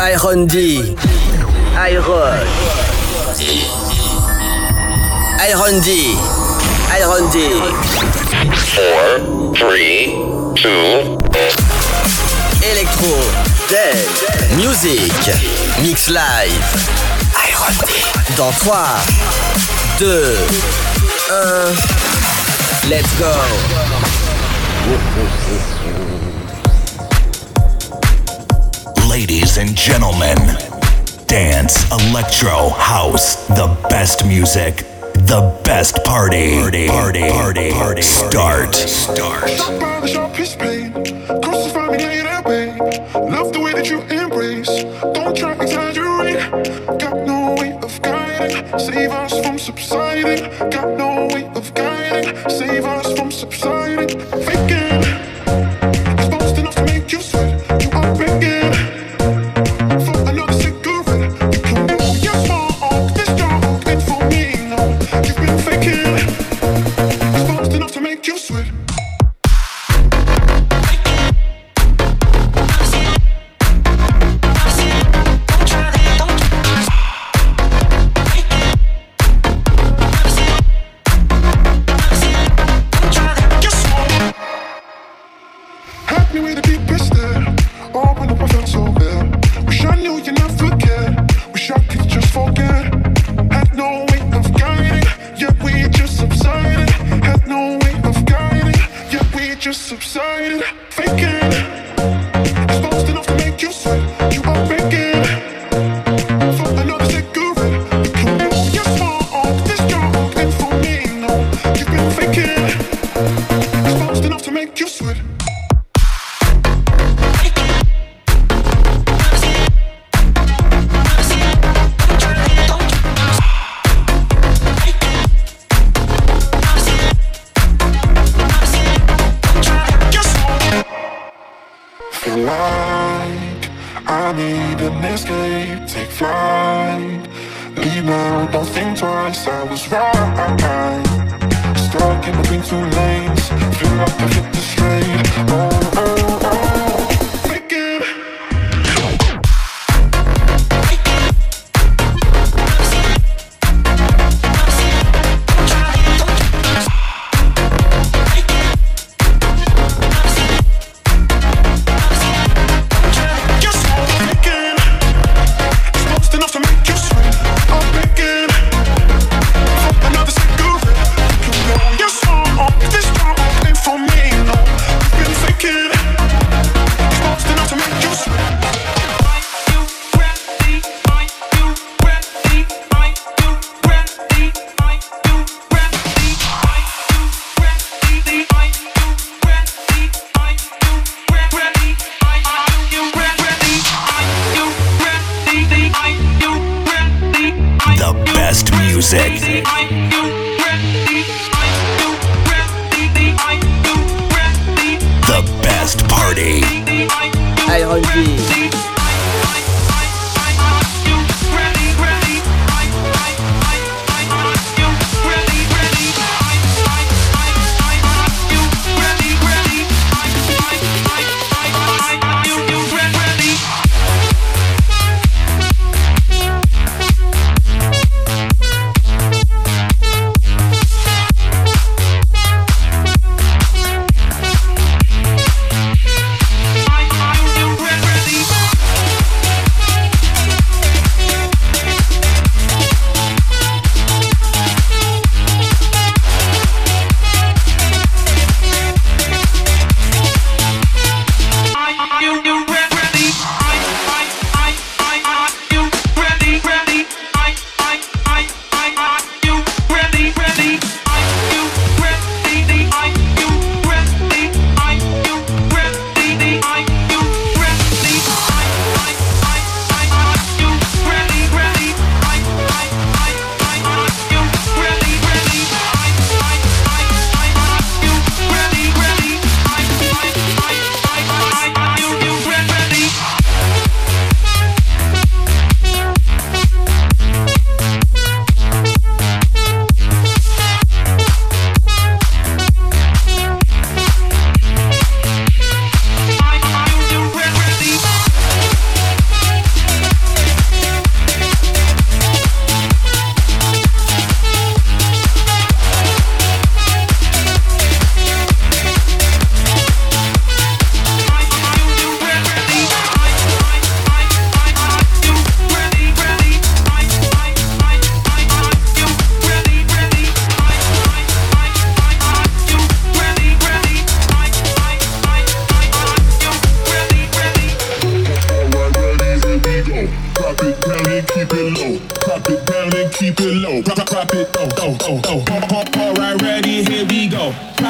Iron D. Iron. Iron D. Iron D. 4, 3, 2, Electro, Dead, Music, Mix Live. Iron D. Dans 3, 2, 1, let's go. Ladies and gentlemen, dance, electro, house, the best music, the best party. Party, party, party, party. Start. Start. Don't think twice, I was right. Stuck in between two lanes. Feel Flew up the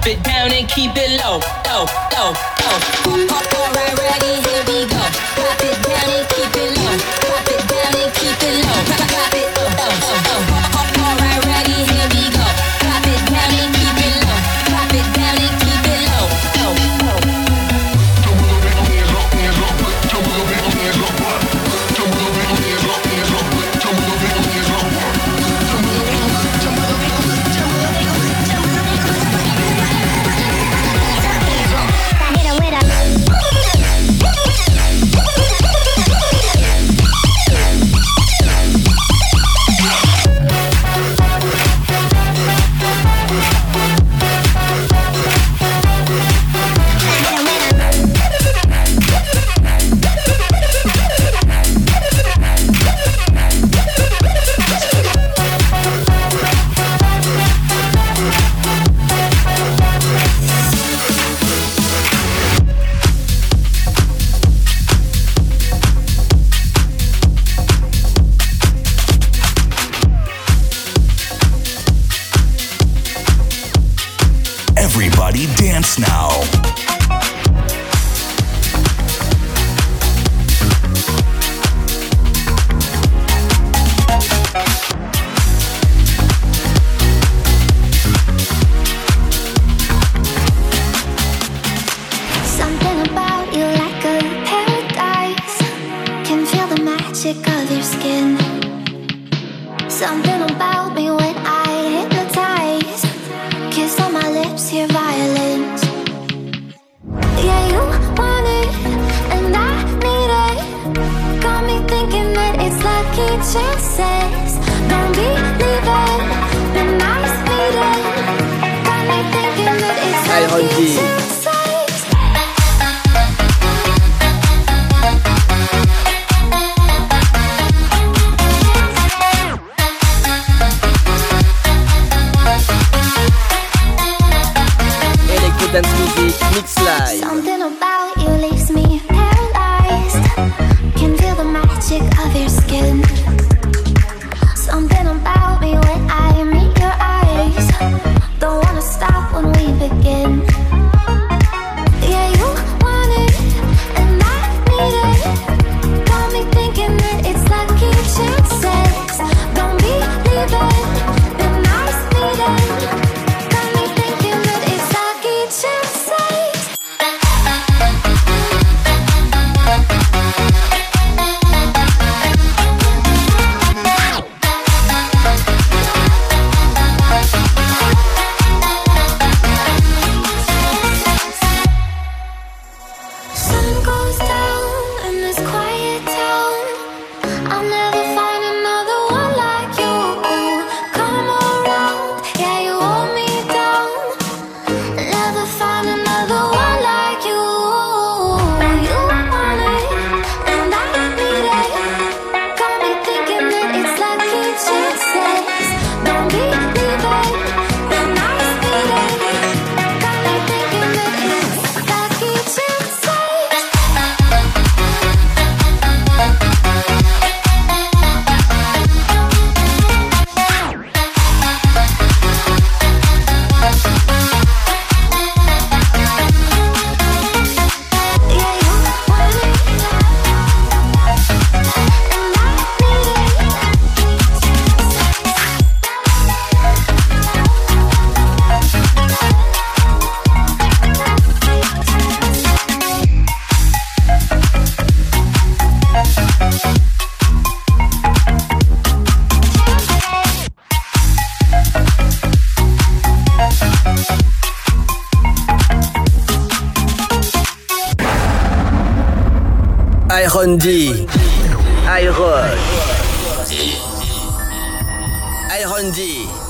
drop it down and keep it low, low, low, low. Alright, ready, here we go. Drop it down and keep it low. Drop it down and keep it low. Drop it, oh, low. Iron D. Iron. Iron D.